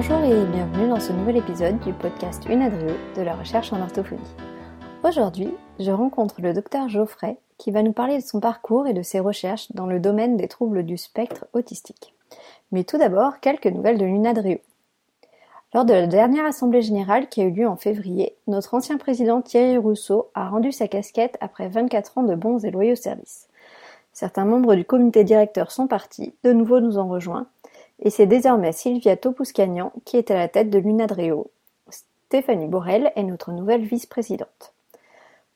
Bonjour et bienvenue dans ce nouvel épisode du podcast Unadrio de la recherche en orthophonie. Aujourd'hui, je rencontre le docteur Geoffrey qui va nous parler de son parcours et de ses recherches dans le domaine des troubles du spectre autistique. Mais tout d'abord, quelques nouvelles de l'Unadrio. Lors de la dernière assemblée générale qui a eu lieu en février, notre ancien président Thierry Rousseau a rendu sa casquette après 24 ans de bons et loyaux services. Certains membres du comité directeur sont partis, de nouveau nous ont rejoints, et c'est désormais Sylvia Topuscagnan qui est à la tête de l'UNADREO. Stéphanie Borel est notre nouvelle vice-présidente.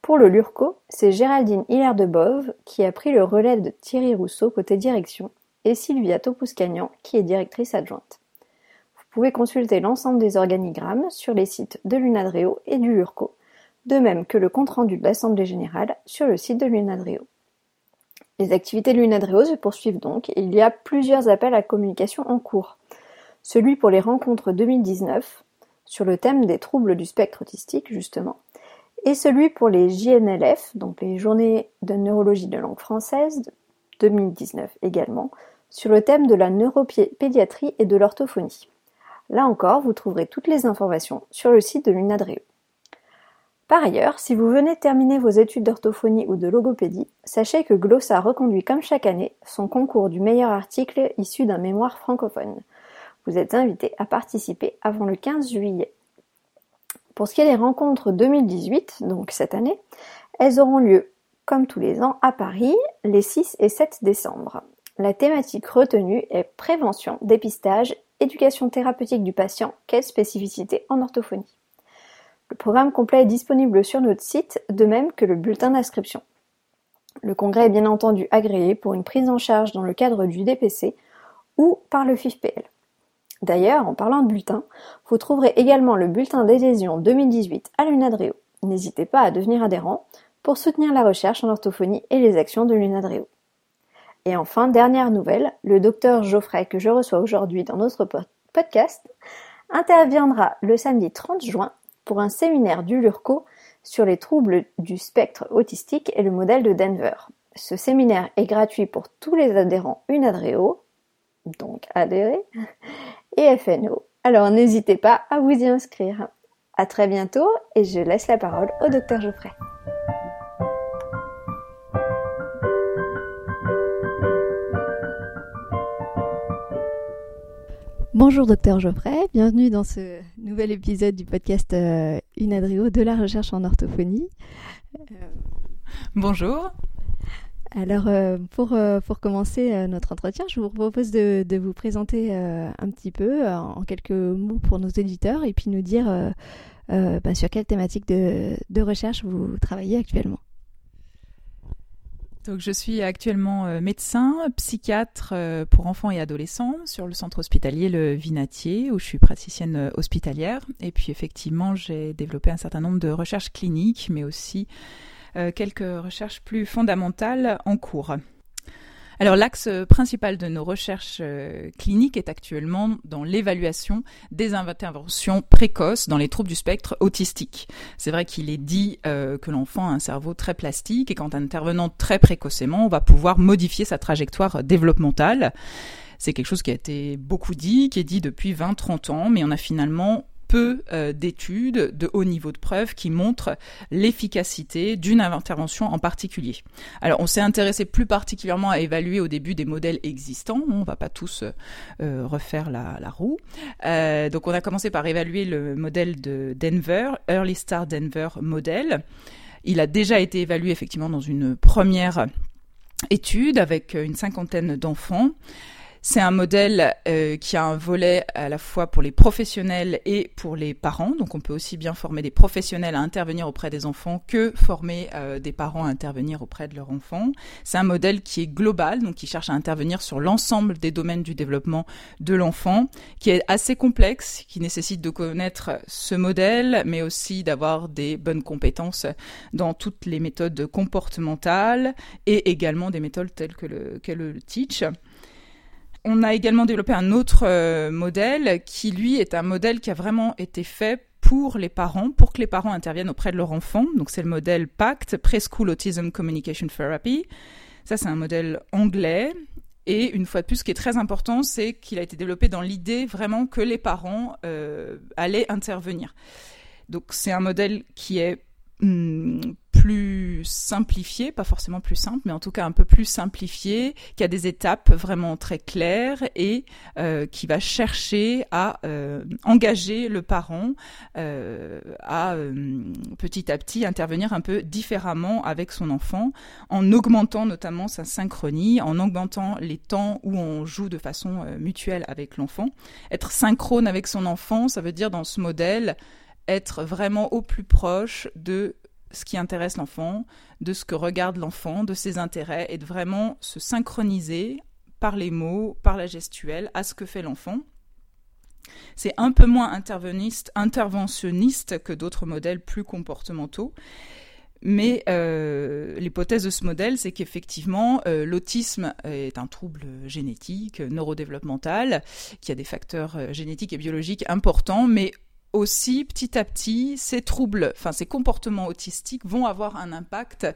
Pour le LURCO, c'est Géraldine Hilaire de Bove qui a pris le relais de Thierry Rousseau côté direction et Sylvia Topuscagnan qui est directrice adjointe. Vous pouvez consulter l'ensemble des organigrammes sur les sites de l'UNADREO et du LURCO, de même que le compte-rendu de l'Assemblée générale sur le site de l'UNADREO. Les activités de l'UNADREO se poursuivent donc et il y a plusieurs appels à communication en cours. Celui pour les rencontres 2019, sur le thème des troubles du spectre autistique justement, et celui pour les JNLF, donc les Journées de neurologie de langue française 2019 également, sur le thème de la neuropédiatrie et de l'orthophonie. Là encore, vous trouverez toutes les informations sur le site de l'UNADREO. Par ailleurs, si vous venez terminer vos études d'orthophonie ou de logopédie, sachez que Glossa reconduit comme chaque année son concours du meilleur article issu d'un mémoire francophone. Vous êtes invité à participer avant le 15 juillet. Pour ce qui est des rencontres 2018, donc cette année, elles auront lieu, comme tous les ans, à Paris, les 6 et 7 décembre. La thématique retenue est prévention, dépistage, éducation thérapeutique du patient, quelle spécificité en orthophonie? Le programme complet est disponible sur notre site, de même que le bulletin d'inscription. Le congrès est bien entendu agréé pour une prise en charge dans le cadre du DPC ou par le FIFPL. D'ailleurs, en parlant de bulletin, vous trouverez également le bulletin d'adhésion 2018 à l'UNADREO. N'hésitez pas à devenir adhérent pour soutenir la recherche en orthophonie et les actions de l'UNADREO. Et enfin, dernière nouvelle, le docteur Geoffrey que je reçois aujourd'hui dans notre podcast interviendra le samedi 30 juin pour un séminaire du LURCO sur les troubles du spectre autistique et le modèle de Denver. Ce séminaire est gratuit pour tous les adhérents UNADREO, donc adhérés, et FNO. Alors n'hésitez pas à vous y inscrire. À très bientôt et je laisse la parole au docteur Geoffrey. Bonjour docteur Geoffrey, bienvenue dans ce nouvel épisode du podcast euh, Unadrio de la recherche en orthophonie. Euh, Bonjour. Alors, euh, pour, pour commencer notre entretien, je vous propose de, de vous présenter un petit peu, en quelques mots pour nos éditeurs, et puis nous dire bah, sur quelle thématique de, de, recherche vous travaillez actuellement. Donc, je suis actuellement médecin, psychiatre pour enfants et adolescents sur le centre hospitalier Le Vinatier, où je suis praticienne hospitalière. Et puis, effectivement, j'ai développé un certain nombre de recherches cliniques, mais aussi euh, quelques recherches plus fondamentales en cours. Alors l'axe principal de nos recherches euh, cliniques est actuellement dans l'évaluation des interventions précoces dans les troubles du spectre autistique. C'est vrai qu'il est dit euh, que l'enfant a un cerveau très plastique et qu'en intervenant très précocement, on va pouvoir modifier sa trajectoire développementale. C'est quelque chose qui a été beaucoup dit, qui est dit depuis 20-30 ans, mais on a finalement peu euh, d'études de haut niveau de preuve qui montrent l'efficacité d'une intervention en particulier. Alors, on s'est intéressé plus particulièrement à évaluer au début des modèles existants. On va pas tous euh, refaire la, roue. Euh, donc, on a commencé par évaluer le modèle de Denver, Early Star Denver Model. Il a déjà été évalué effectivement dans une première étude avec une cinquantaine d'enfants. C'est un modèle euh, qui a un volet à la fois pour les professionnels et pour les parents. Donc on peut aussi bien former des professionnels à intervenir auprès des enfants que former euh, des parents à intervenir auprès de leurs enfants. C'est un modèle qui est global, donc qui cherche à intervenir sur l'ensemble des domaines du développement de l'enfant, qui est assez complexe, qui nécessite de connaître ce modèle, mais aussi d'avoir des bonnes compétences dans toutes les méthodes comportementales et également des méthodes telles que le, que le teach. On a également développé un autre euh, modèle qui, lui, est un modèle qui a vraiment été fait pour les parents, pour que les parents interviennent auprès de leur enfant. Donc c'est le modèle PACT, Preschool Autism Communication Therapy. Ça, c'est un modèle anglais Et une fois de plus, ce qui est très important, c'est qu'il a été développé dans l'idée vraiment que les parents euh, allaient intervenir. Donc c'est un modèle qui est hmm, plus simplifié, pas forcément plus simple, mais en tout cas un peu plus simplifié, qui a des étapes vraiment très claires et euh, qui va chercher à euh, engager le parent euh, à petit à petit intervenir un peu différemment avec son enfant, en augmentant notamment sa synchronie, en augmentant les temps où on joue de façon mutuelle avec l'enfant. Être synchrone avec son enfant, ça veut dire dans ce modèle être vraiment au plus proche de ce qui intéresse l'enfant, de ce que regarde l'enfant, de ses intérêts, et de vraiment se synchroniser par les mots, par la gestuelle, à ce que fait l'enfant. C'est un peu moins interventionniste que d'autres modèles plus comportementaux. Mais euh, l'hypothèse de ce modèle, c'est qu'effectivement, euh, l'autisme est un trouble génétique, neurodéveloppemental, qui a des facteurs euh, génétiques et biologiques importants, mais aussi, petit à petit, ces troubles, enfin ces comportements autistiques vont avoir un impact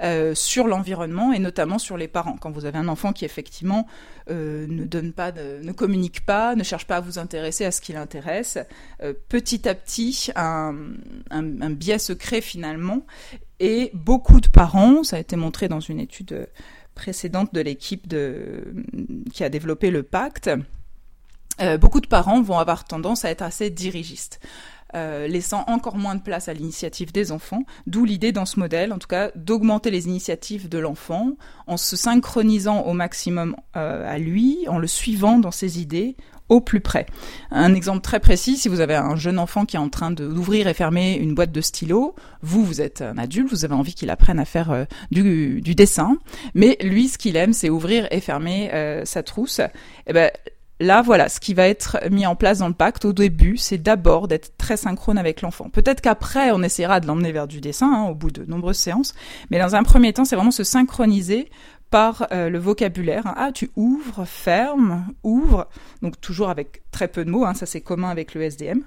euh, sur l'environnement et notamment sur les parents. Quand vous avez un enfant qui effectivement euh, ne donne pas, ne communique pas, ne cherche pas à vous intéresser à ce qui l'intéresse, euh, petit à petit, un, un, biais se crée finalement. Et beaucoup de parents, ça a été montré dans une étude précédente de l'équipe de, qui a développé le pacte, euh, beaucoup de parents vont avoir tendance à être assez dirigistes. Euh, laissant encore moins de place à l'initiative des enfants, d'où l'idée dans ce modèle, en tout cas, d'augmenter les initiatives de l'enfant en se synchronisant au maximum euh, à lui, en le suivant dans ses idées au plus près. Un exemple très précis, si vous avez un jeune enfant qui est en train d'ouvrir et fermer une boîte de stylos, vous, vous êtes un adulte, vous avez envie qu'il apprenne à faire du, du, dessin, mais lui, ce qu'il aime, c'est ouvrir et fermer sa trousse. Eh ben, Là, voilà, ce qui va être mis en place dans le pacte au début, c'est d'abord d'être très synchrone avec l'enfant. Peut-être qu'après, on essaiera de l'emmener vers du dessin, hein, au bout de nombreuses séances, mais dans un premier temps, c'est vraiment se synchroniser par euh, le vocabulaire. Ah, tu ouvres, fermes, ouvre, donc toujours avec très peu de mots, hein, ça c'est commun avec le SDM.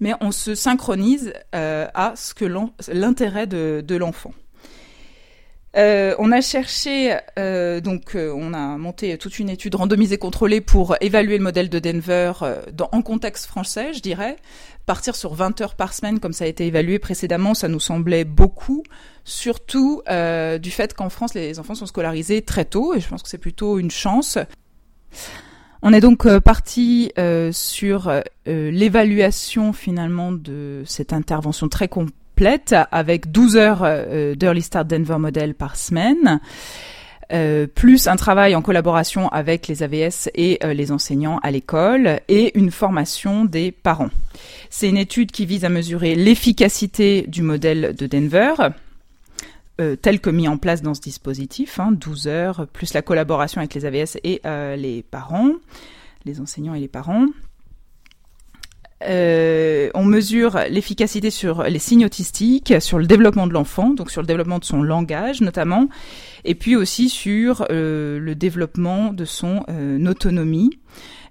Mais on se synchronise euh, à ce que l'intérêt de l'enfant. Euh, on a cherché, euh, donc euh, on a monté toute une étude randomisée contrôlée pour évaluer le modèle de Denver dans, en contexte français, je dirais. Partir sur 20 heures par semaine, comme ça a été évalué précédemment, ça nous semblait beaucoup, surtout du fait qu'en France, les enfants sont scolarisés très tôt, et je pense que c'est plutôt une chance. On est donc parti sur l'évaluation finalement de cette intervention très avec 12 heures euh, d'Early Start Denver Model par semaine. Euh, plus un travail en collaboration avec les AVS et euh, les enseignants à l'école et une formation des parents. C'est une étude qui vise à mesurer l'efficacité du modèle de Denver, tel que mis en place dans ce dispositif, 12 hein, heures, plus la collaboration avec les AVS et les parents, les enseignants et les parents. Euh, on mesure l'efficacité sur les signes autistiques, sur le développement de l'enfant, donc sur le développement de son langage notamment, et puis aussi sur euh, le développement de son euh, autonomie.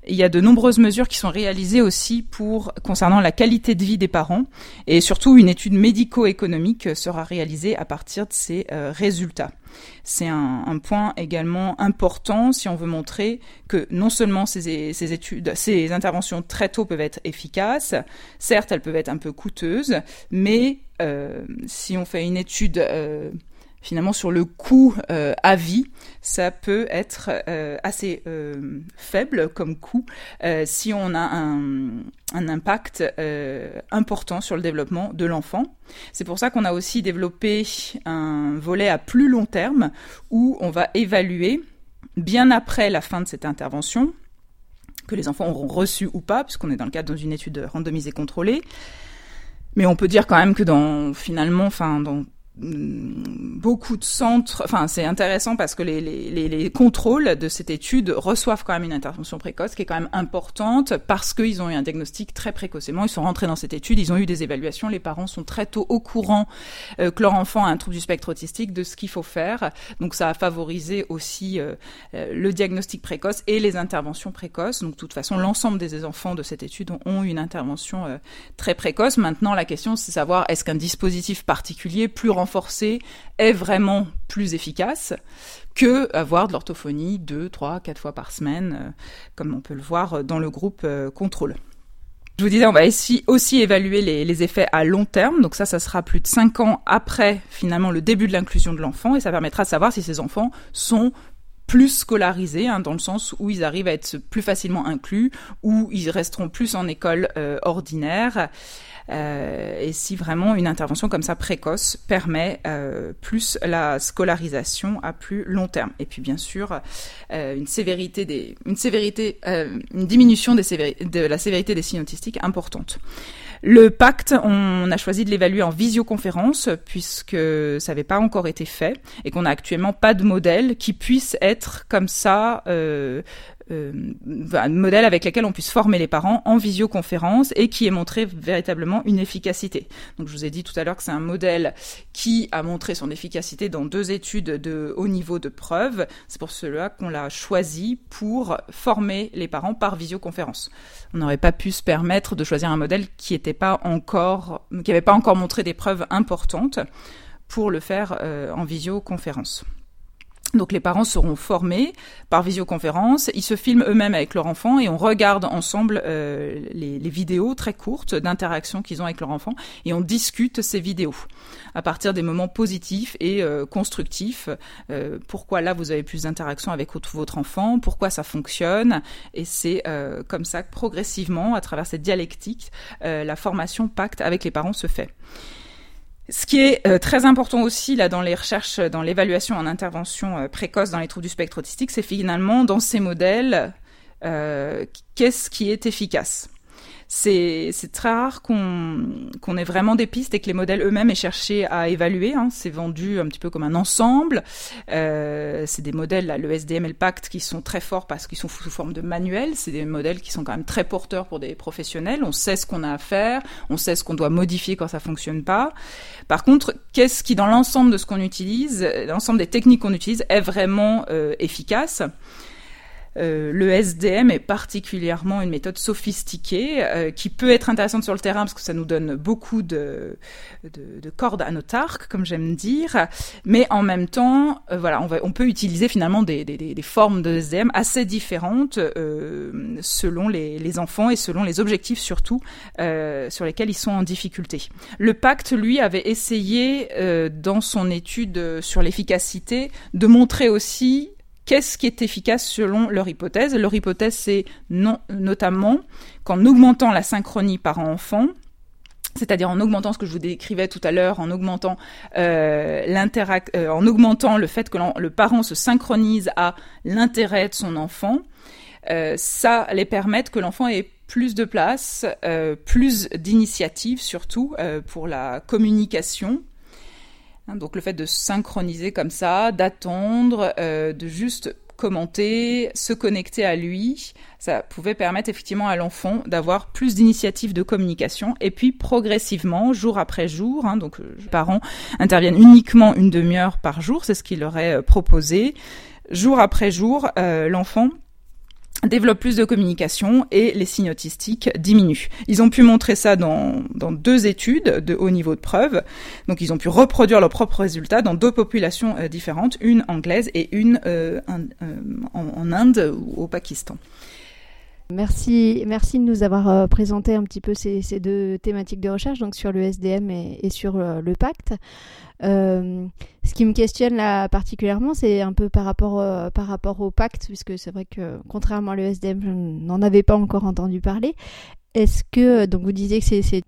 Il y a de nombreuses mesures qui sont réalisées aussi pour concernant la qualité de vie des parents et surtout une étude médico-économique sera réalisée à partir de ces euh, résultats. C'est un, point également important si on veut montrer que non seulement ces, ces, études, ces interventions très tôt peuvent être efficaces, certes elles peuvent être un peu coûteuses, mais euh, si on fait une étude euh, finalement sur le coût euh, à vie, ça peut être euh, assez euh, faible comme coût si on a un, un impact important sur le développement de l'enfant. C'est pour ça qu'on a aussi développé un volet à plus long terme où on va évaluer bien après la fin de cette intervention que les enfants auront reçu ou pas, puisqu'on est dans le cadre d'une étude randomisée contrôlée. Mais on peut dire quand même que dans finalement, enfin dans beaucoup de centres, enfin c'est intéressant parce que les, les, les, contrôles de cette étude reçoivent quand même une intervention précoce qui est quand même importante parce qu'ils ont eu un diagnostic très précocement, ils sont rentrés dans cette étude, ils ont eu des évaluations, les parents sont très tôt au courant euh, que leur enfant a un trouble du spectre autistique, de ce qu'il faut faire, donc ça a favorisé aussi euh, euh, le diagnostic précoce et les interventions précoces, donc de toute façon l'ensemble des enfants de cette étude ont, une intervention très précoce. Maintenant la question c'est savoir est-ce qu'un dispositif particulier plus renforcée est vraiment plus efficace que avoir de l'orthophonie deux, trois, quatre fois par semaine, euh, comme on peut le voir dans le groupe euh, contrôle. Je vous disais, on va aussi évaluer les, les, effets à long terme. Donc ça, ça sera plus de cinq ans après finalement le début de l'inclusion de l'enfant et ça permettra de savoir si ces enfants sont plus scolarisés, hein, dans le sens où ils arrivent à être plus facilement inclus, ou ils resteront plus en école euh, ordinaire. Euh, et si vraiment une intervention comme ça précoce permet euh, plus la scolarisation à plus long terme. Et puis bien sûr une sévérité des, une sévérité, une diminution de la sévérité des signes autistiques importante. Le pacte, on a choisi de l'évaluer en visioconférence puisque ça n'avait pas encore été fait et qu'on n'a actuellement pas de modèle qui puisse être comme ça euh, euh, un modèle avec lequel on puisse former les parents en visioconférence et qui ait montré véritablement une efficacité. Donc je vous ai dit tout à l'heure que c'est un modèle qui a montré son efficacité dans deux études de haut niveau de preuve. C'est pour cela qu'on l'a choisi pour former les parents par visioconférence. On n'aurait pas pu se permettre de choisir un modèle qui pas encore, qui n'avait pas encore montré des preuves importantes pour le faire euh, en visioconférence. Donc les parents seront formés par visioconférence, ils se filment eux-mêmes avec leur enfant et on regarde ensemble euh, les, vidéos très courtes d'interaction qu'ils ont avec leur enfant et on discute ces vidéos à partir des moments positifs et euh, constructifs. Euh, pourquoi là vous avez plus d'interaction avec votre enfant, pourquoi ça fonctionne? Et c'est comme ça que progressivement, à travers cette dialectique, la formation pacte avec les parents se fait. Ce qui est euh, très important aussi là dans les recherches, dans l'évaluation en intervention euh, précoce dans les troubles du spectre autistique, c'est finalement dans ces modèles euh, qu'est-ce qui est efficace? C'est très rare qu'on qu'on ait vraiment des pistes et que les modèles eux-mêmes aient cherché à évaluer. Hein. C'est vendu un petit peu comme un ensemble. Euh, c'est des modèles, là, le SDM et le Pacte, qui sont très forts parce qu'ils sont sous forme de manuels. C'est des modèles qui sont quand même très porteurs pour des professionnels. On sait ce qu'on a à faire, on sait ce qu'on doit modifier quand ça fonctionne pas. Par contre, qu'est-ce qui, dans l'ensemble de ce qu'on utilise, l'ensemble des techniques qu'on utilise, est vraiment euh, efficace? Euh, le SDM est particulièrement une méthode sophistiquée euh, qui peut être intéressante sur le terrain parce que ça nous donne beaucoup de, de, de cordes à notre arc, comme j'aime dire, mais en même temps, euh, voilà, on, va, on peut utiliser finalement des, des, des formes de SDM assez différentes selon les, les, enfants et selon les objectifs surtout sur lesquels ils sont en difficulté. Le pacte, lui, avait essayé dans son étude sur l'efficacité de montrer aussi Qu'est-ce qui est efficace selon leur hypothèse. Leur hypothèse, c'est notamment qu'en augmentant la synchronie parent-enfant, c'est-à-dire en augmentant ce que je vous décrivais tout à l'heure, en augmentant euh, euh, en augmentant le fait que le parent se synchronise à l'intérêt de son enfant, euh, ça les permet que l'enfant ait plus de place, plus d'initiative surtout pour la communication donc le fait de synchroniser comme ça, d'attendre, euh, de juste commenter, se connecter à lui, ça pouvait permettre effectivement à l'enfant d'avoir plus d'initiatives de communication. Et puis progressivement, jour après jour, hein, donc euh, les parents interviennent uniquement une demi-heure par jour, c'est ce qu'il leur est euh, proposé, jour après jour, l'enfant développe plus de communication et les signes autistiques diminuent. Ils ont pu montrer ça dans, deux études de haut niveau de preuve. Donc ils ont pu reproduire leurs propres résultats dans deux populations euh, différentes, une anglaise et une euh, euh, en, Inde ou au Pakistan. Merci, merci de nous avoir présenté un petit peu ces, deux thématiques de recherche, donc sur le SDM et, sur le pacte. Euh, ce qui me questionne là particulièrement, c'est un peu par rapport, euh, par rapport au pacte, puisque c'est vrai que contrairement à l'ESDM, je n'en avais pas encore entendu parler. Est-ce que, donc vous disiez que c'est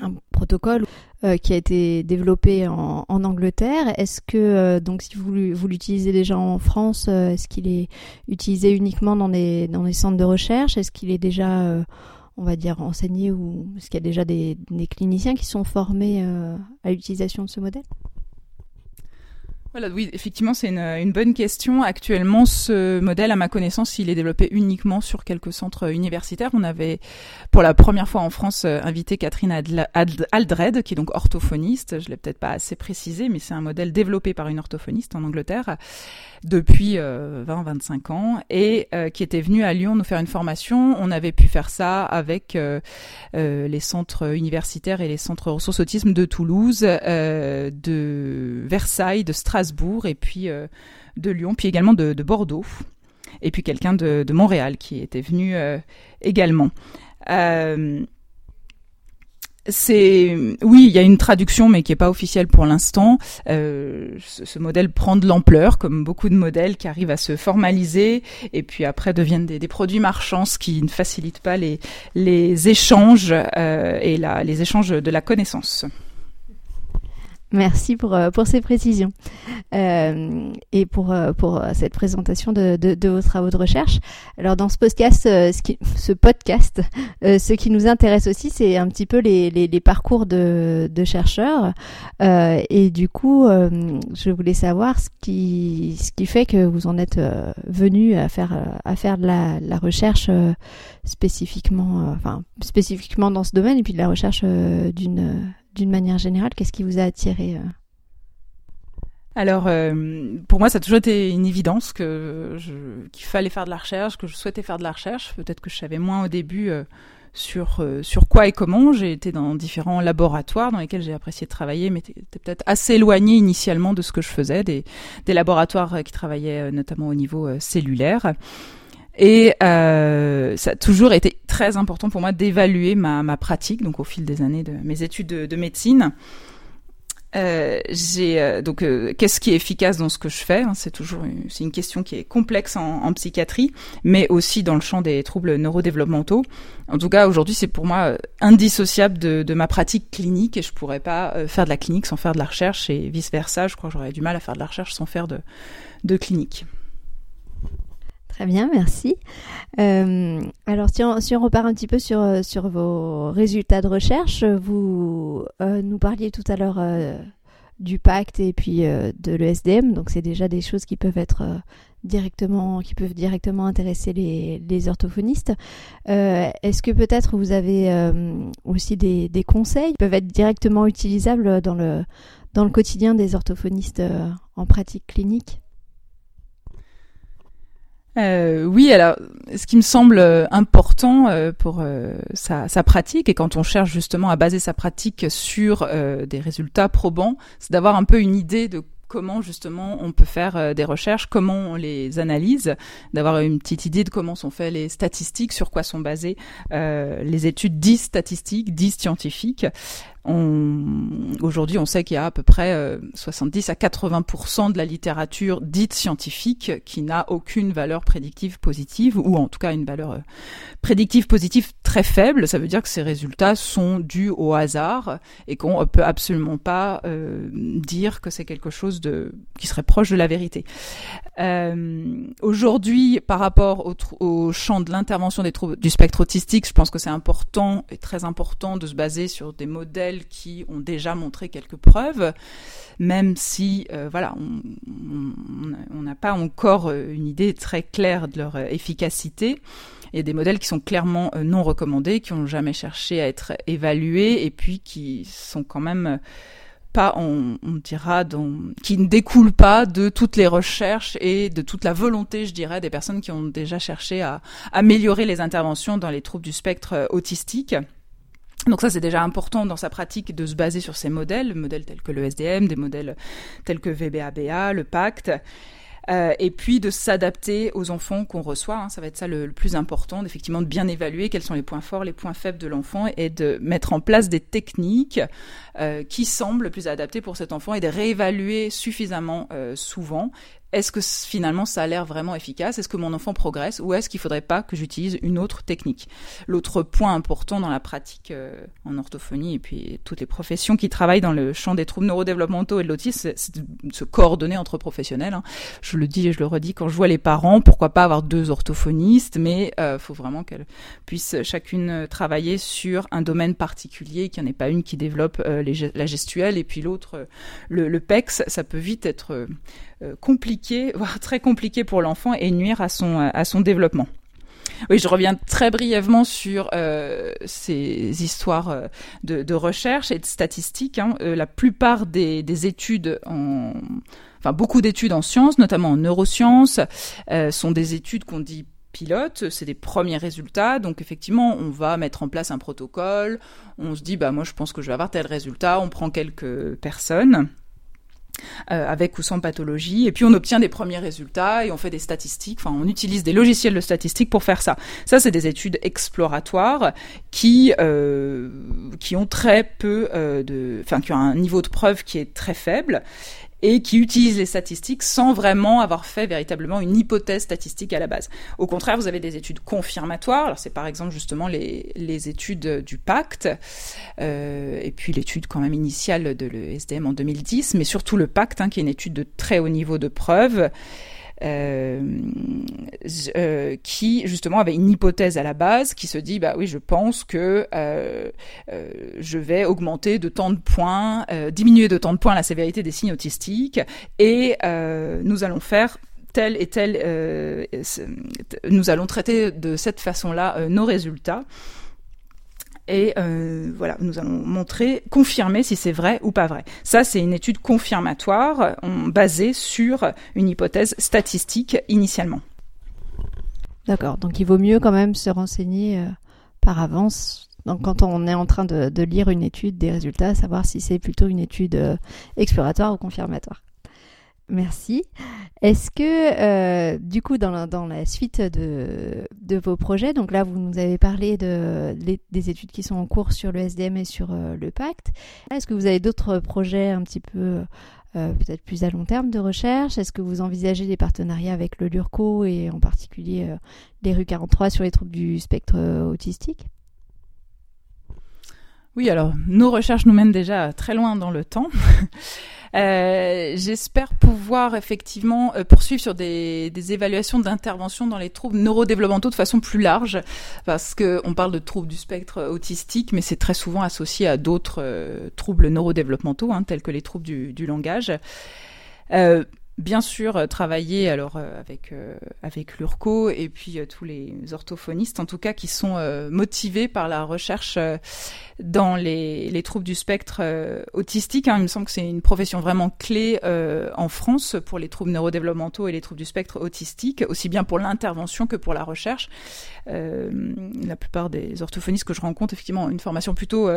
un protocole euh, qui a été développé en, Angleterre. Est-ce que euh, donc si vous, vous l'utilisez déjà en France, euh, est-ce qu'il est utilisé uniquement dans des dans des centres de recherche? Est-ce qu'il est déjà on va dire enseigné ou est-ce qu'il y a déjà des cliniciens qui sont formés à l'utilisation de ce modèle? Voilà, oui, effectivement, c'est une, une, bonne question. Actuellement, ce modèle, à ma connaissance, il est développé uniquement sur quelques centres universitaires. On avait, pour la première fois en France, euh, invité Catherine Aldred, qui est donc orthophoniste. Je l'ai peut-être pas assez précisé, mais c'est un modèle développé par une orthophoniste en Angleterre depuis 20-25 euh, ans et euh, qui était venue à Lyon nous faire une formation. On avait pu faire ça avec les centres universitaires et les centres ressources autisme de Toulouse, de Versailles, de Strasbourg et puis euh, de Lyon, puis également de, Bordeaux, et puis quelqu'un de, Montréal qui était venu euh, également. Euh, c'est oui, il y a une traduction, mais qui est pas officielle pour l'instant. ce, modèle prend de l'ampleur, comme beaucoup de modèles qui arrivent à se formaliser et puis après deviennent des, produits marchands, ce qui ne facilite pas les échanges et les échanges de la connaissance. Merci pour, euh, pour ces précisions euh, et pour, euh, pour cette présentation de, de, de, vos travaux de recherche. Alors dans ce podcast, ce, qui, ce podcast, ce qui nous intéresse aussi, c'est un petit peu les, les, les parcours de, de chercheurs. et du coup, je voulais savoir ce qui, ce qui fait que vous en êtes venu à faire, à faire de la, la recherche spécifiquement, enfin spécifiquement dans ce domaine et puis de la recherche d'une d'une manière générale, qu'est-ce qui vous a attiré euh alors, euh, pour moi, ça a toujours été une évidence qu'il fallait faire de la recherche, que je souhaitais faire de la recherche. Peut-être que je savais moins au début euh, sur quoi et comment. J'ai été dans différents laboratoires dans lesquels j'ai apprécié de travailler, mais était peut-être assez éloigné initialement de ce que je faisais, des laboratoires qui travaillaient notamment au niveau cellulaire. Et euh, ça a toujours été très important pour moi d'évaluer ma, ma, pratique, donc au fil des années de mes études de, de médecine. Euh, j'ai euh, donc euh, qu'est-ce qui est efficace dans ce que je fais hein, C'est toujours c'est une question qui est complexe en, en, psychiatrie, mais aussi dans le champ des troubles neurodéveloppementaux. En tout cas, aujourd'hui, c'est pour moi indissociable de, de, ma pratique clinique et je pourrais pas faire de la clinique sans faire de la recherche et vice versa. Je crois que j'aurais du mal à faire de la recherche sans faire de, de clinique. Très bien, merci. Euh, alors, si on, repart un petit peu sur, euh, vos résultats de recherche, vous euh, nous parliez tout à l'heure du pacte et puis de l'ESDM, donc c'est déjà des choses qui peuvent être directement, qui peuvent directement intéresser les, les orthophonistes. Est-ce que peut-être vous avez aussi des, des, conseils qui peuvent être directement utilisables dans le, dans le quotidien des orthophonistes en pratique clinique? Euh, oui, alors ce qui me semble euh, important euh, pour euh, sa, sa, pratique et quand on cherche justement à baser sa pratique sur des résultats probants, c'est d'avoir un peu une idée de comment justement on peut faire des recherches, comment on les analyse, d'avoir une petite idée de comment sont faites les statistiques, sur quoi sont basées les études dites statistiques, dites scientifiques. Aujourd'hui, on sait qu'il y a à peu près 70 euh, à 80 de la littérature dite scientifique qui n'a aucune valeur prédictive positive, ou en tout cas une valeur euh, prédictive positive très faible. Ça veut dire que ces résultats sont dus au hasard et qu'on ne peut absolument pas euh, dire que c'est quelque chose de qui serait proche de la vérité. Aujourd'hui, par rapport au, au champ de l'intervention des troubles du spectre autistique, je pense que c'est important et très important de se baser sur des modèles qui ont déjà montré quelques preuves, même si euh, voilà, on n'a pas encore euh, une idée très claire de leur euh, efficacité. Il y a des modèles qui sont clairement non recommandés, qui n'ont jamais cherché à être évalués et puis qui sont quand même pas, on, dira, qui ne découlent pas de toutes les recherches et de toute la volonté, je dirais, des personnes qui ont déjà cherché à améliorer les interventions dans les troubles du spectre autistique. Donc ça, c'est déjà important dans sa pratique de se baser sur ces modèles, modèles tels que le SDM, des modèles tels que VBABA, le pacte, euh, et puis de s'adapter aux enfants qu'on reçoit. Hein, ça va être ça le, plus important, d'effectivement de bien évaluer quels sont les points forts, les points faibles de l'enfant, et de mettre en place des techniques euh, qui semblent plus adaptées pour cet enfant et de réévaluer suffisamment euh, souvent est-ce que finalement ça a l'air vraiment efficace? Est-ce que mon enfant progresse? Ou est-ce qu'il faudrait pas que j'utilise une autre technique? L'autre point important dans la pratique euh, en orthophonie et puis toutes les professions qui travaillent dans le champ des troubles neurodéveloppementaux et de l'autisme, c'est de se coordonner entre professionnels. Hein. Je le dis et je le redis quand je vois les parents, pourquoi pas avoir deux orthophonistes, mais il faut vraiment qu'elles puissent chacune travailler sur un domaine particulier, qu'il n'y en ait pas une qui développe euh, la gestuelle et puis l'autre le, PEX. Ça peut vite être euh, compliqué, voire très compliqué pour l'enfant et nuire à son, à son développement. Oui, je reviens très brièvement sur euh, ces histoires euh, de, recherche et de statistiques. Hein. la plupart des, des, études en, enfin beaucoup d'études en sciences, notamment en neurosciences, sont des études qu'on dit pilotes, c'est des premiers résultats. Donc effectivement, on va mettre en place un protocole. On se dit, bah moi je pense que je vais avoir tel résultat. On prend quelques personnes. Euh, avec ou sans pathologie, et puis on obtient des premiers résultats et on fait des statistiques, enfin on utilise des logiciels de statistiques pour faire ça. Ça, c'est des études exploratoires qui euh, ont très peu euh, de, enfin qui ont un niveau de preuve qui est très faible et qui utilisent les statistiques sans vraiment avoir fait véritablement une hypothèse statistique à la base. Au contraire, vous avez des études confirmatoires. C'est par exemple justement les, les études du pacte euh, et puis l'étude quand même initiale de l'ESDM en 2010, mais surtout le pacte hein, qui est une étude de très haut niveau de preuve euh, euh, qui justement avait une hypothèse à la base qui se dit bah oui je pense que euh, je vais augmenter de tant de points, diminuer de tant de points la sévérité des signes autistiques et nous allons faire tel et tel, nous allons traiter de cette façon-là nos résultats. Et euh, voilà, nous allons montrer, confirmer si c'est vrai ou pas vrai. Ça, c'est une étude confirmatoire basée sur une hypothèse statistique initialement. D'accord, donc il vaut mieux quand même se renseigner euh, par avance. Donc quand on est en train de, lire une étude, des résultats, savoir si c'est plutôt une étude euh, exploratoire ou confirmatoire. Merci. Est-ce que, euh, du coup, dans la, suite de, vos projets, donc là, vous nous avez parlé de, des études qui sont en cours sur le SDM et sur euh, le pacte. Est-ce que vous avez d'autres projets un petit peu, euh, peut-être plus à long terme de recherche? Est-ce que vous envisagez des partenariats avec le LURCO et en particulier les rues 43 sur les troubles du spectre autistique? Oui, alors nos recherches nous mènent déjà très loin dans le temps. Euh, j'espère pouvoir effectivement euh, poursuivre sur des, des évaluations d'intervention dans les troubles neurodéveloppementaux de façon plus large, parce que on parle de troubles du spectre autistique, mais c'est très souvent associé à d'autres euh, troubles neurodéveloppementaux, hein, tels que les troubles du, du langage. Euh, bien sûr euh, travailler alors euh, avec euh, avec l'URCO et puis tous les orthophonistes en tout cas qui sont motivés par la recherche dans les, les troubles du spectre autistique hein. il me semble que c'est une profession vraiment clé en France pour les troubles neurodéveloppementaux et les troubles du spectre autistique aussi bien pour l'intervention que pour la recherche la plupart des orthophonistes que je rencontre effectivement ont une formation plutôt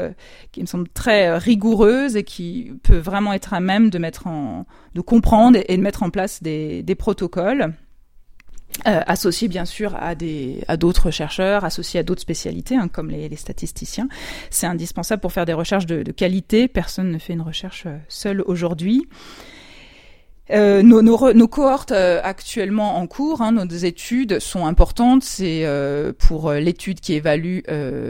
qui me semble très rigoureuse et qui peut vraiment être à même de mettre en de comprendre et de mettre en place des, protocoles. Euh, associés bien sûr à des à d'autres chercheurs, associés à d'autres spécialités hein, comme les, les, statisticiens. C'est indispensable pour faire des recherches de, de, qualité. Personne ne fait une recherche euh, seule aujourd'hui. Euh, nos, nos, nos, cohortes euh, actuellement en cours, hein, nos études sont importantes. C'est euh, pour euh, l'étude qui évalue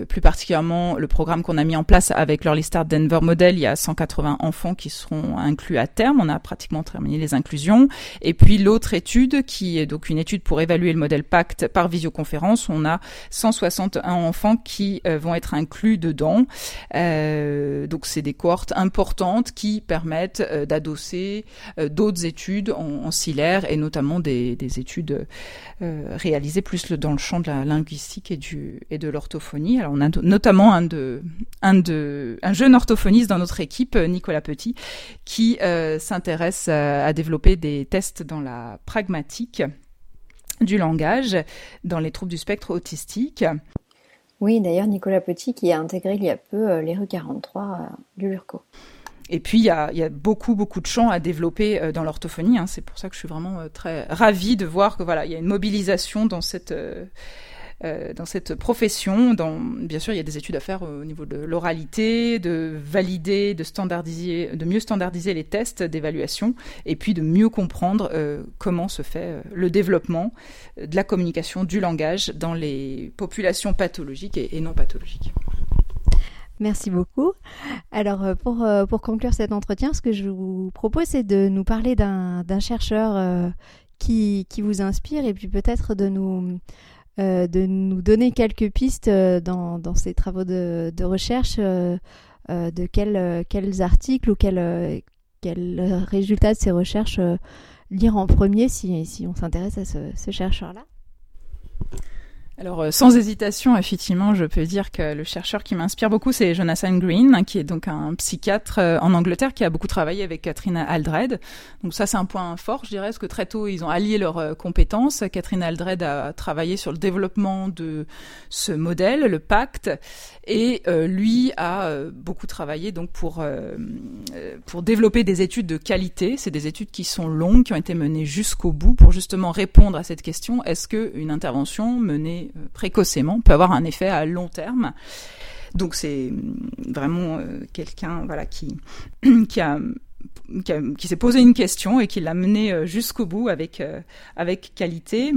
plus particulièrement le programme qu'on a mis en place avec leur Start Denver Model. Il y a 180 enfants qui seront inclus à terme. On a pratiquement terminé les inclusions. Et puis l'autre étude, qui est donc une étude pour évaluer le modèle Pacte par visioconférence, on a 161 enfants qui vont être inclus dedans. donc c'est des cohortes importantes qui permettent d'adosser d'autres études en, en et notamment des, des études euh, réalisées plus dans le champ de la linguistique et, de l'orthophonie. Alors on a notamment un, jeune orthophoniste dans notre équipe, Nicolas Petit, qui euh, s'intéresse à, à développer des tests dans la pragmatique du langage dans les troubles du spectre autistique. Oui, d'ailleurs, Nicolas Petit qui a intégré il y a peu euh, les rues 43 euh, du Lurco. Et puis, il y a, beaucoup, beaucoup de champs à développer euh, dans l'orthophonie. Hein. C'est pour ça que je suis vraiment euh, très ravie de voir que voilà, il y a une mobilisation dans cette, euh, dans cette profession. Bien sûr, il y a des études à faire au niveau de l'oralité, de valider, de standardiser, de mieux standardiser les tests d'évaluation, et puis de mieux comprendre comment se fait le développement de la communication, du langage dans les populations pathologiques et non pathologiques. Merci beaucoup. Alors euh, pour, euh, pour conclure cet entretien, ce que je vous propose, c'est de nous parler d'un chercheur euh, qui, qui vous inspire et puis peut-être de nous, de nous donner quelques pistes dans, dans travaux de, de recherche, de quels, quels articles ou quels, résultats de ces recherches lire en premier si, si on s'intéresse à ce chercheur-là. Alors, euh, sans hésitation, effectivement, je peux dire que le chercheur qui m'inspire beaucoup, c'est Jonathan Green, hein, qui est donc un psychiatre euh, en Angleterre qui a beaucoup travaillé avec Catherine Aldred. Donc ça, c'est un point fort, je dirais, parce que très tôt, ils ont allié leurs euh, compétences. Catherine Aldred a travaillé sur le développement de ce modèle, le pacte, et lui a beaucoup travaillé donc pour pour développer des études de qualité. C'est des études qui sont longues, qui ont été menées jusqu'au bout pour justement répondre à cette question est-ce que une intervention menée euh, précocement peut avoir un effet à long terme? Donc c'est vraiment euh, quelqu'un voilà qui qui a qui, s'est posé une question et qui l'a mené euh, jusqu'au bout avec avec qualité.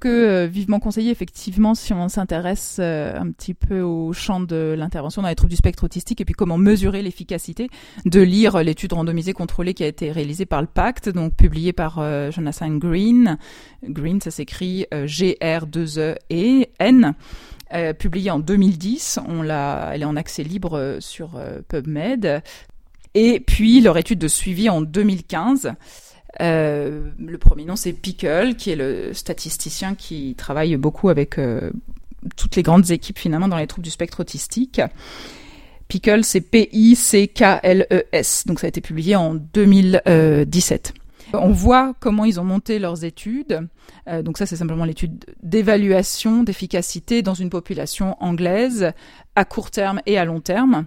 Que vivement conseillé effectivement si on s'intéresse un petit peu au champ de l'intervention dans les troubles du spectre autistique et puis comment mesurer l'efficacité, de lire l'étude randomisée contrôlée qui a été réalisée par le Pacte, donc publiée par Jonathan Green. Green, ça s'écrit G-R-2-E-E-N. Euh, publiée en 2010. On l'a, elle est en accès libre sur PubMed. Et puis leur étude de suivi en 2015. Euh, le premier nom c'est Pickle, qui est le statisticien qui travaille beaucoup avec euh, toutes les grandes équipes finalement dans les troubles du spectre autistique. Pickle, c'est P-I-C-K-L-E-S. Donc ça a été publié en 2017. On voit comment ils ont monté leurs études. Euh, donc ça, c'est simplement l'étude d'évaluation d'efficacité dans une population anglaise à court terme et à long terme.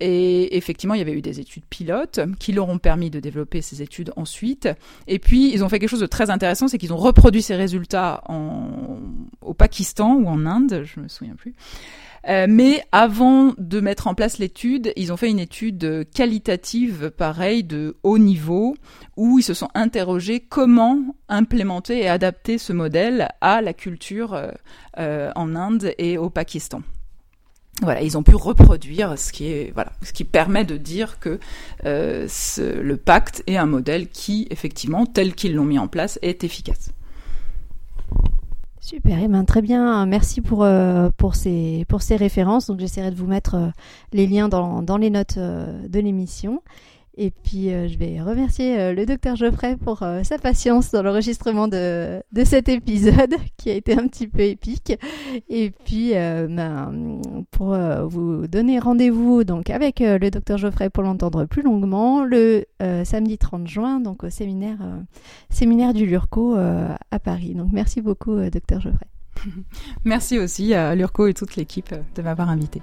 Et effectivement, il y avait eu des études pilotes qui leur ont permis de développer ces études ensuite. Et puis, ils ont fait quelque chose de très intéressant, c'est qu'ils ont reproduit ces résultats en, au Pakistan ou en Inde, je me souviens plus. Euh, mais avant de mettre en place l'étude, ils ont fait une étude qualitative, pareil, de haut niveau, où ils se sont interrogés comment implémenter et adapter ce modèle à la culture euh, euh, en Inde et au Pakistan voilà, ils ont pu reproduire ce qui permet de dire que euh, le pacte est un modèle qui, effectivement, tel qu'ils l'ont mis en place, est efficace. Super, eh ben, très bien. Merci pour, euh, pour, ces, pour ces références. J'essaierai de vous mettre euh, les liens dans, les notes de l'émission. Et puis, euh, je vais remercier euh, le docteur Geoffrey pour euh, sa patience dans l'enregistrement de, de, cet épisode qui a été un petit peu épique. Et puis, ben, pour vous donner rendez-vous donc avec le docteur Geoffrey pour l'entendre plus longuement le samedi 30 juin, donc au séminaire, séminaire du Lurco à Paris. Donc, merci beaucoup, docteur Geoffrey. Merci aussi à Lurco et toute l'équipe de m'avoir invité.